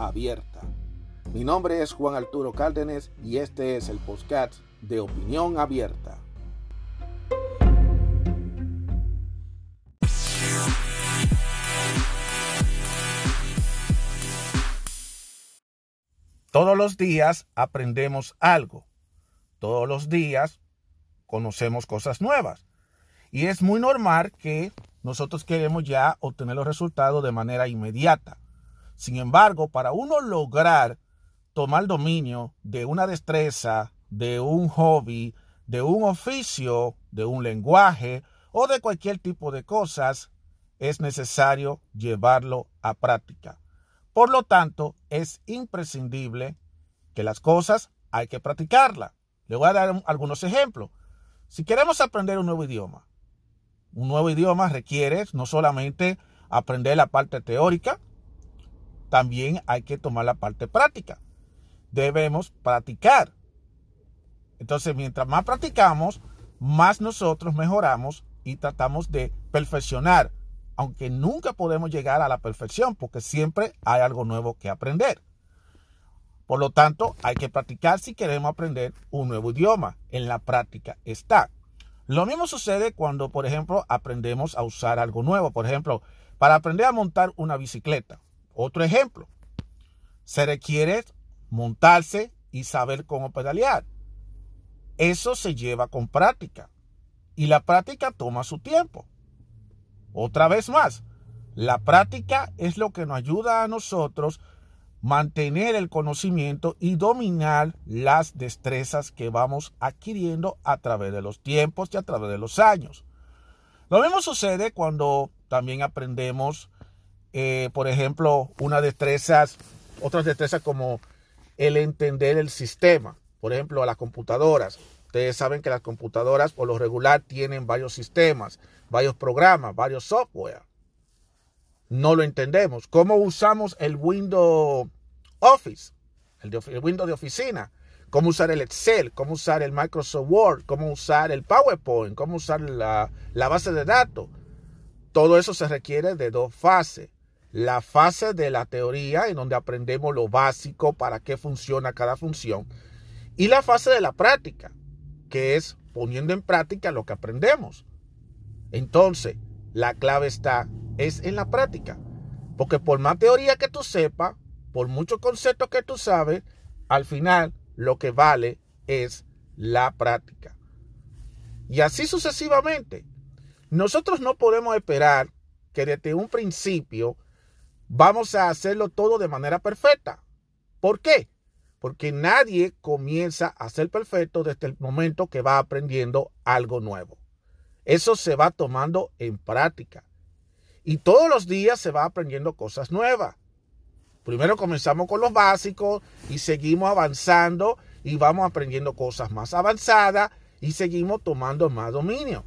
abierta. Mi nombre es Juan Arturo Cárdenas y este es el podcast de Opinión Abierta. Todos los días aprendemos algo. Todos los días conocemos cosas nuevas. Y es muy normal que nosotros queremos ya obtener los resultados de manera inmediata. Sin embargo, para uno lograr tomar dominio de una destreza, de un hobby, de un oficio, de un lenguaje o de cualquier tipo de cosas, es necesario llevarlo a práctica. Por lo tanto, es imprescindible que las cosas hay que practicarlas. Le voy a dar algunos ejemplos. Si queremos aprender un nuevo idioma, un nuevo idioma requiere no solamente aprender la parte teórica, también hay que tomar la parte práctica. Debemos practicar. Entonces, mientras más practicamos, más nosotros mejoramos y tratamos de perfeccionar, aunque nunca podemos llegar a la perfección porque siempre hay algo nuevo que aprender. Por lo tanto, hay que practicar si queremos aprender un nuevo idioma. En la práctica está. Lo mismo sucede cuando, por ejemplo, aprendemos a usar algo nuevo. Por ejemplo, para aprender a montar una bicicleta. Otro ejemplo, se requiere montarse y saber cómo pedalear. Eso se lleva con práctica y la práctica toma su tiempo. Otra vez más, la práctica es lo que nos ayuda a nosotros mantener el conocimiento y dominar las destrezas que vamos adquiriendo a través de los tiempos y a través de los años. Lo mismo sucede cuando también aprendemos eh, por ejemplo, una destrezas, otras destrezas como el entender el sistema. Por ejemplo, a las computadoras. Ustedes saben que las computadoras por lo regular tienen varios sistemas, varios programas, varios software. No lo entendemos. ¿Cómo usamos el Windows Office? El, Windows de oficina. ¿Cómo usar el Excel? ¿Cómo usar el Microsoft Word? ¿Cómo usar el PowerPoint? ¿Cómo usar la, la base de datos? Todo eso se requiere de dos fases la fase de la teoría, en donde aprendemos lo básico para qué funciona cada función, y la fase de la práctica, que es poniendo en práctica lo que aprendemos. Entonces, la clave está, es en la práctica. Porque por más teoría que tú sepas, por muchos conceptos que tú sabes, al final lo que vale es la práctica. Y así sucesivamente. Nosotros no podemos esperar que desde un principio vamos a hacerlo todo de manera perfecta. ¿Por qué? Porque nadie comienza a ser perfecto desde el momento que va aprendiendo algo nuevo. Eso se va tomando en práctica. Y todos los días se va aprendiendo cosas nuevas. Primero comenzamos con los básicos y seguimos avanzando y vamos aprendiendo cosas más avanzadas y seguimos tomando más dominio.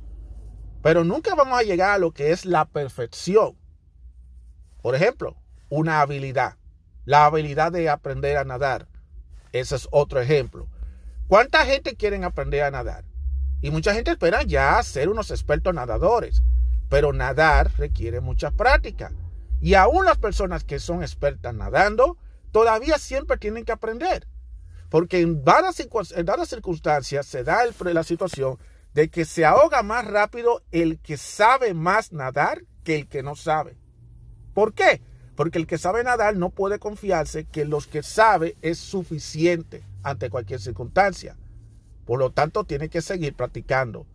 Pero nunca vamos a llegar a lo que es la perfección. Por ejemplo, una habilidad, la habilidad de aprender a nadar. Ese es otro ejemplo. ¿Cuánta gente quiere aprender a nadar? Y mucha gente espera ya ser unos expertos nadadores, pero nadar requiere mucha práctica. Y aún las personas que son expertas nadando, todavía siempre tienen que aprender. Porque en dadas, circunstancias se da la situación de que se ahoga más rápido el que sabe más nadar que el que no sabe. ¿Por qué? Porque el que sabe nadar no puede confiarse que los que sabe es suficiente ante cualquier circunstancia. Por lo tanto, tiene que seguir practicando.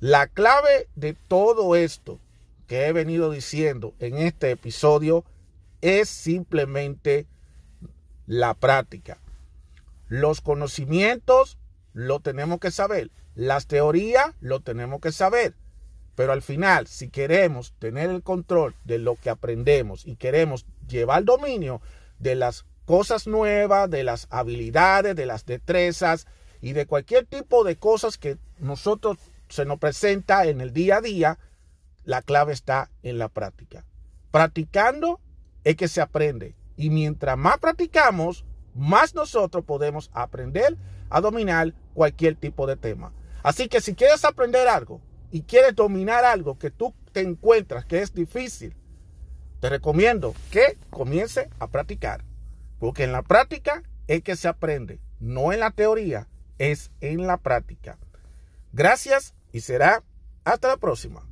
La clave de todo esto que he venido diciendo en este episodio es simplemente la práctica. Los conocimientos lo tenemos que saber. Las teorías lo tenemos que saber. Pero al final, si queremos tener el control de lo que aprendemos y queremos llevar dominio de las cosas nuevas, de las habilidades, de las destrezas y de cualquier tipo de cosas que nosotros se nos presenta en el día a día, la clave está en la práctica. Practicando es que se aprende. Y mientras más practicamos, más nosotros podemos aprender a dominar cualquier tipo de tema. Así que si quieres aprender algo y quieres dominar algo que tú te encuentras que es difícil, te recomiendo que comience a practicar. Porque en la práctica es que se aprende, no en la teoría, es en la práctica. Gracias y será hasta la próxima.